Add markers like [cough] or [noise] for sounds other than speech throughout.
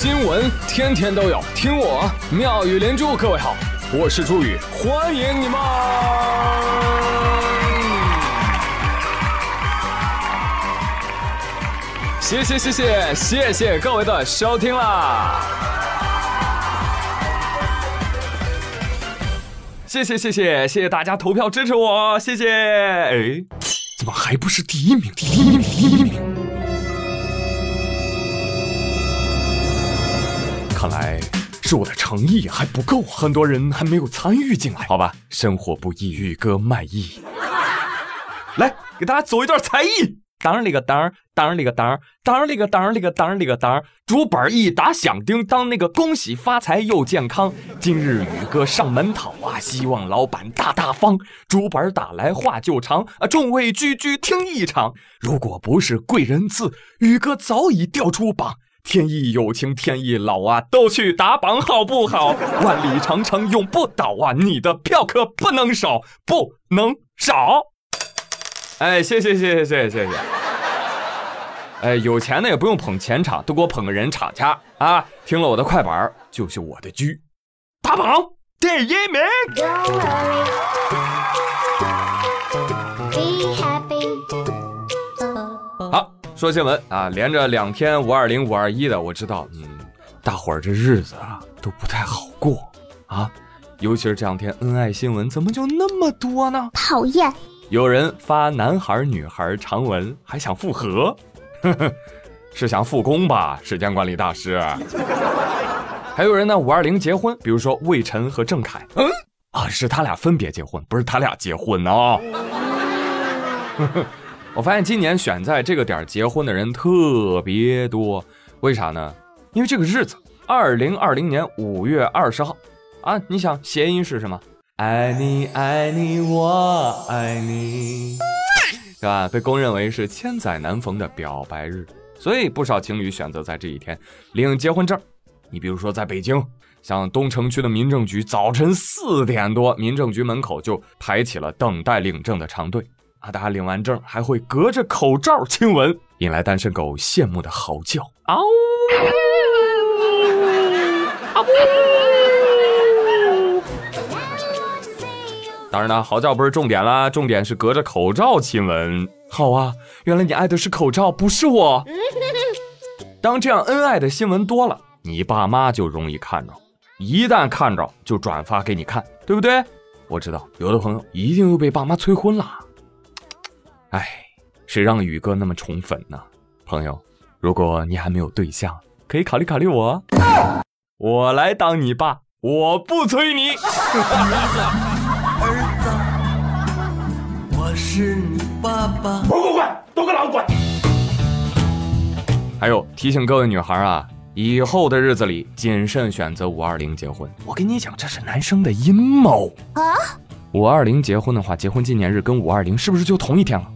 新闻天天都有，听我妙语连珠。各位好，我是朱宇，欢迎你们！谢谢谢谢谢谢各位的收听啦！谢谢谢谢谢谢大家投票支持我，谢谢！哎，怎么还不是第一名？第一名，第一名！看来是我的诚意还不够，很多人还没有参与进来。好吧，生活不易，宇哥卖艺。来，给大家走一段才艺。当里个当，当里个当，当里个当里个当里个当。竹板一打响叮当，那个恭喜发财又健康。今日宇哥上门讨啊，希望老板大大方。竹板打来话就长啊，众位居居听一场。如果不是贵人赐，宇哥早已掉出榜。天意有情天意老啊，都去打榜好不好？[laughs] 万里长城永不倒啊，你的票可不能少，不能少。哎，谢谢谢谢谢谢谢谢。哎，有钱的也不用捧钱场，都给我捧个人场去啊！听了我的快板就是我的狙，打榜第一名。说新闻啊，连着两天五二零五二一的，我知道，嗯，大伙儿这日子啊都不太好过啊，尤其是这两天恩爱新闻怎么就那么多呢？讨厌！有人发男孩女孩长文，还想复合，呵呵，是想复工吧？时间管理大师。还有人呢，五二零结婚，比如说魏晨和郑恺，嗯，啊，是他俩分别结婚，不是他俩结婚啊。呵呵。我发现今年选在这个点结婚的人特别多，为啥呢？因为这个日子，二零二零年五月二十号，啊，你想谐音是什么？爱你爱你我爱你，是吧？被公认为是千载难逢的表白日，所以不少情侣选择在这一天领结婚证。你比如说在北京，像东城区的民政局，早晨四点多，民政局门口就排起了等待领证的长队。啊！大家领完证还会隔着口罩亲吻，引来单身狗羡慕的嚎叫。嗷！啊呜！当然了，嚎叫不是重点啦，重点是隔着口罩亲吻。好啊，原来你爱的是口罩，不是我。当这样恩爱的新闻多了，你爸妈就容易看着，一旦看着就转发给你看，对不对？我知道有的朋友一定又被爸妈催婚了。哎，谁让宇哥那么宠粉呢？朋友，如果你还没有对象，可以考虑考虑我，我来当你爸，我不催你。儿子，儿子，我是你爸爸。滚滚滚，都给老滚！还有提醒各位女孩啊，以后的日子里谨慎选择五二零结婚。我跟你讲，这是男生的阴谋啊！五二零结婚的话，结婚纪念日跟五二零是不是就同一天了？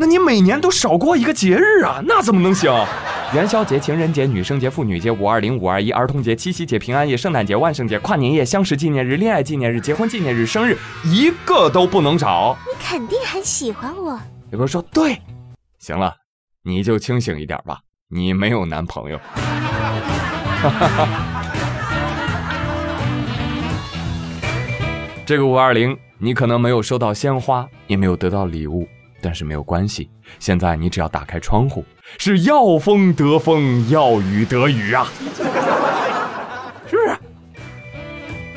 那你每年都少过一个节日啊？那怎么能行？[laughs] 元宵节、情人节、女生节、妇女节、五二零、五二一、儿童节、七夕节、平安夜、圣诞节、万圣节、跨年夜、相识纪念日、恋爱纪念日、结婚纪念日、生日，一个都不能少。你肯定很喜欢我。有人说对，行了，你就清醒一点吧。你没有男朋友。[laughs] 这个五二零，你可能没有收到鲜花，也没有得到礼物。但是没有关系，现在你只要打开窗户，是要风得风，要雨得雨啊，[laughs] 是不是？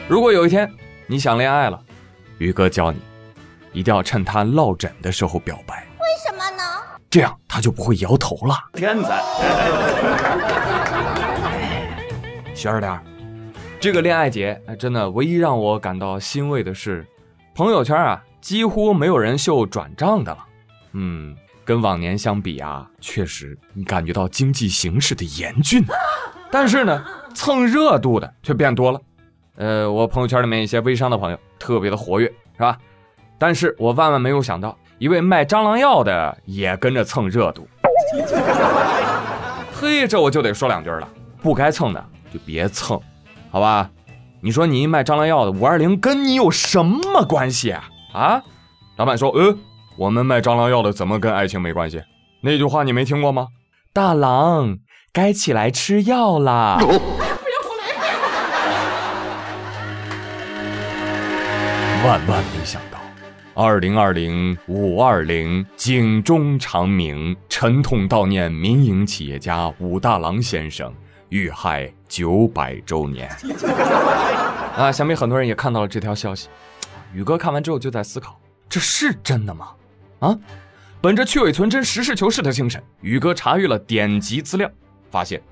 如果有一天你想恋爱了，于哥教你，一定要趁他落枕的时候表白。为什么呢？这样他就不会摇头了。天才，[laughs] 学着点儿这个恋爱节，真的唯一让我感到欣慰的是，朋友圈啊，几乎没有人秀转账的了。嗯，跟往年相比啊，确实你感觉到经济形势的严峻，但是呢，蹭热度的却变多了。呃，我朋友圈里面一些微商的朋友特别的活跃，是吧？但是我万万没有想到，一位卖蟑螂药的也跟着蹭热度。嘿，这我就得说两句了，不该蹭的就别蹭，好吧？你说你一卖蟑螂药的五二零跟你有什么关系啊？啊？老板说，呃。我们卖蟑螂药的怎么跟爱情没关系？那句话你没听过吗？大郎，该起来吃药啦。万万没想到，二零二零五二零警钟长鸣，沉痛悼念民营企业家武大郎先生遇害九百周年。[laughs] 啊，想必很多人也看到了这条消息。宇哥看完之后就在思考：这是真的吗？啊？本着去伪存真、实事求是的精神，宇哥查阅了典籍资料，发现《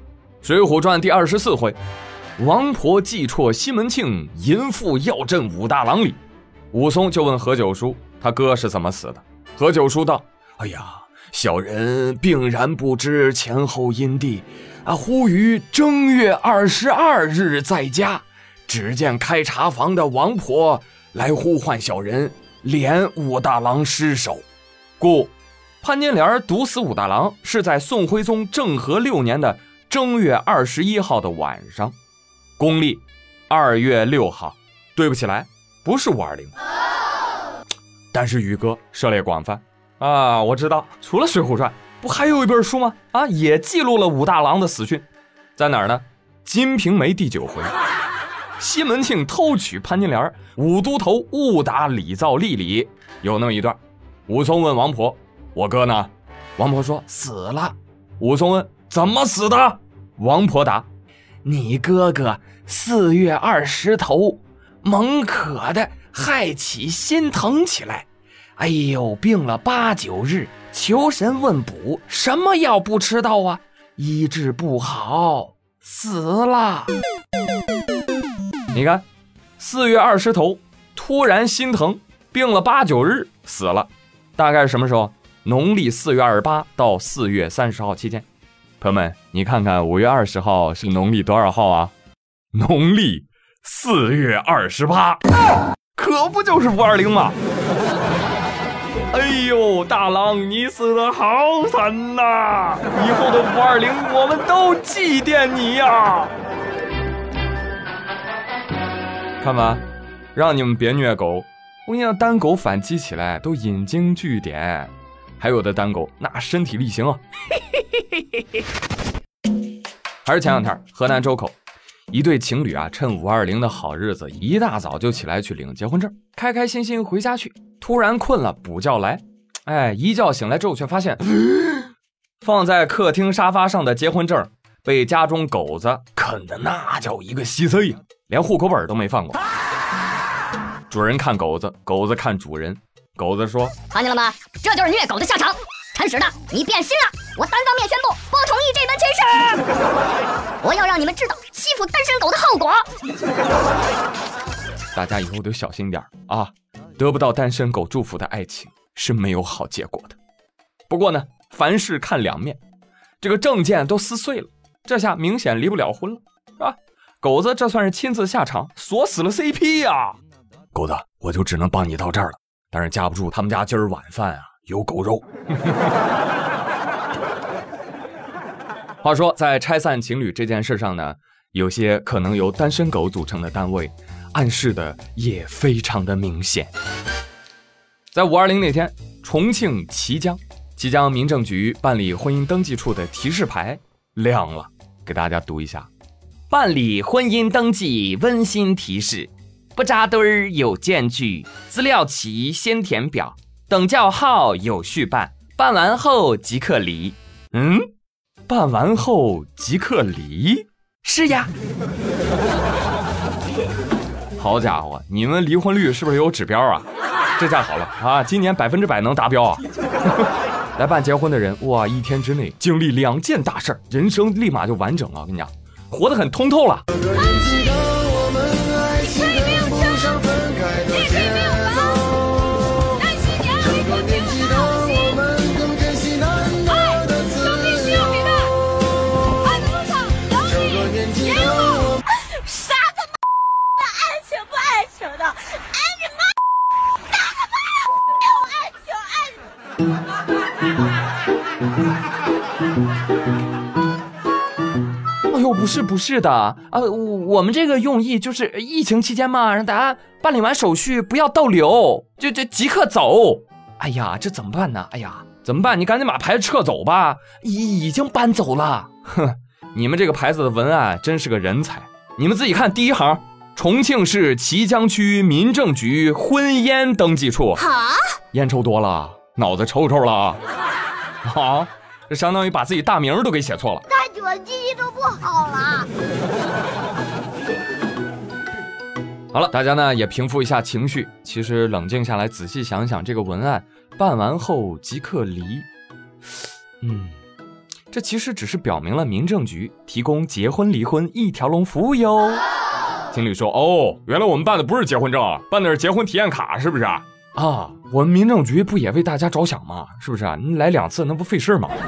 水浒传》第二十四回，王婆计啜西门庆，淫妇要镇武大郎里。武松就问何九叔：“他哥是怎么死的？”何九叔道：“哎呀，小人病然不知前后因地，啊，忽于正月二十二日在家，只见开茶房的王婆来呼唤小人，连武大郎尸首。故潘金莲毒死武大郎是在宋徽宗政和六年的正月二十一号的晚上，公历二月六号。对不起来。”不是五二零，但是宇哥涉猎广泛啊！我知道，除了《水浒传》，不还有一本书吗？啊，也记录了武大郎的死讯，在哪儿呢？《金瓶梅》第九回，西门庆偷娶潘金莲，武都头误打李造丽里有那么一段。武松问王婆：“我哥呢？”王婆说：“死了。”武松问：“怎么死的？”王婆答：“你哥哥四月二十头。”猛渴的，害起心疼起来，哎呦，病了八九日，求神问卜，什么药不吃到啊？医治不好，死了。你看，四月二十头，突然心疼，病了八九日，死了。大概是什么时候？农历四月二十八到四月三十号期间。朋友们，你看看五月二十号是农历多少号啊？农历。四月二十八，可不就是五二零吗？哎呦，大郎，你死的好惨呐！以后的五二零，我们都祭奠你呀！看吧，让你们别虐狗。我跟你讲，单狗反击起来都引经据典，还有的单狗那身体力行啊！[laughs] 还是前两天，河南周口。一对情侣啊，趁五二零的好日子，一大早就起来去领结婚证，开开心心回家去。突然困了，补觉来，哎，一觉醒来之后，却发现 [gasps] 放在客厅沙发上的结婚证被家中狗子啃的那叫一个稀碎呀，连户口本都没放过。主人看狗子，狗子看主人，狗子说：“看见了吗？这就是虐狗的下场。铲屎的，你变心了，我单方面宣布不同意这门亲事。我要让你们知道。”欺负单身狗的后果，大家以后都小心点啊！得不到单身狗祝福的爱情是没有好结果的。不过呢，凡事看两面，这个证件都撕碎了，这下明显离不了婚了，是吧？狗子这算是亲自下场锁死了 CP 呀！狗子，我就只能帮你到这儿了，但是架不住他们家今儿晚饭啊有狗肉。[laughs] 话说，在拆散情侣这件事上呢？有些可能由单身狗组成的单位，暗示的也非常的明显。在五二零那天，重庆綦江，綦江民政局办理婚姻登记处的提示牌亮了，给大家读一下：办理婚姻登记温馨提示，不扎堆儿有间距，资料齐先填表，等叫号有序办，办完后即刻离。嗯，办完后即刻离。是呀，[laughs] 好家伙，你们离婚率是不是有指标啊？这下好了啊，今年百分之百能达标啊！[laughs] 来办结婚的人，哇，一天之内经历两件大事儿人生立马就完整了。我跟你讲，活得很通透了。[laughs] 不是不是的啊，我们这个用意就是疫情期间嘛，让大家办理完手续不要逗留，就就即刻走。哎呀，这怎么办呢？哎呀，怎么办？你赶紧把牌子撤走吧，已已经搬走了。哼，你们这个牌子的文案真是个人才。你们自己看第一行，重庆市綦江区民政局婚烟登记处。好，烟抽多了，脑子抽抽了 [laughs] 啊！这相当于把自己大名都给写错了。太久了，记忆都不好了。好了，大家呢也平复一下情绪。其实冷静下来，仔细想想，这个文案办完后即刻离，嗯，这其实只是表明了民政局提供结婚离婚一条龙服务哟。经理说：“哦，原来我们办的不是结婚证，办的是结婚体验卡，是不是啊？啊，我们民政局不也为大家着想吗？是不是啊？你来两次那不费事吗？[laughs]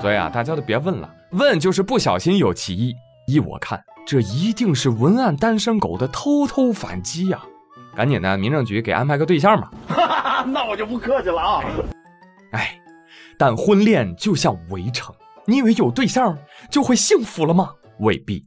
所以啊，大家都别问了，问就是不小心有歧义。依我看。”这一定是文案单身狗的偷偷反击呀！赶紧的，民政局给安排个对象吧。[laughs] 那我就不客气了啊！哎，但婚恋就像围城，你以为有对象就会幸福了吗？未必。